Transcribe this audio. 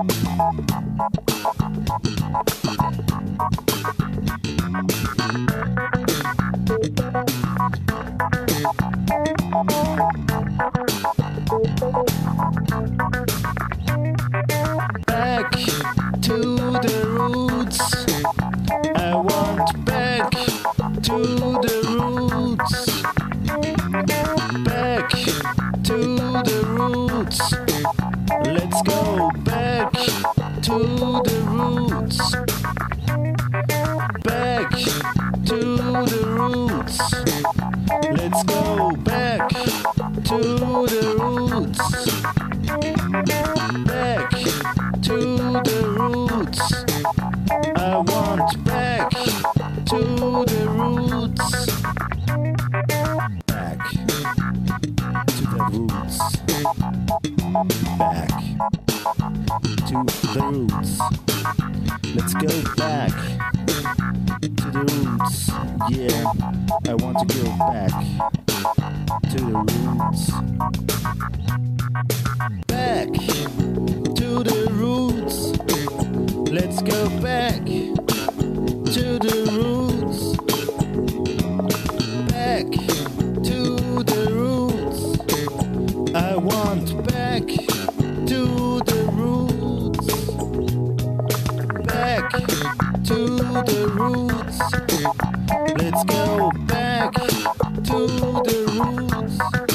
Back to the roots. I want back to the roots. Back to the roots. Back to the roots. Back to the roots. Let's go back to the roots. Back to the roots. I want back to the roots. Back to the roots. Back to the roots. Let's go back to the roots. Yeah, I want to go back to the roots. Back to the roots. Let's go back to the roots. Want back to the roots. Back to the roots. Let's go back to the roots.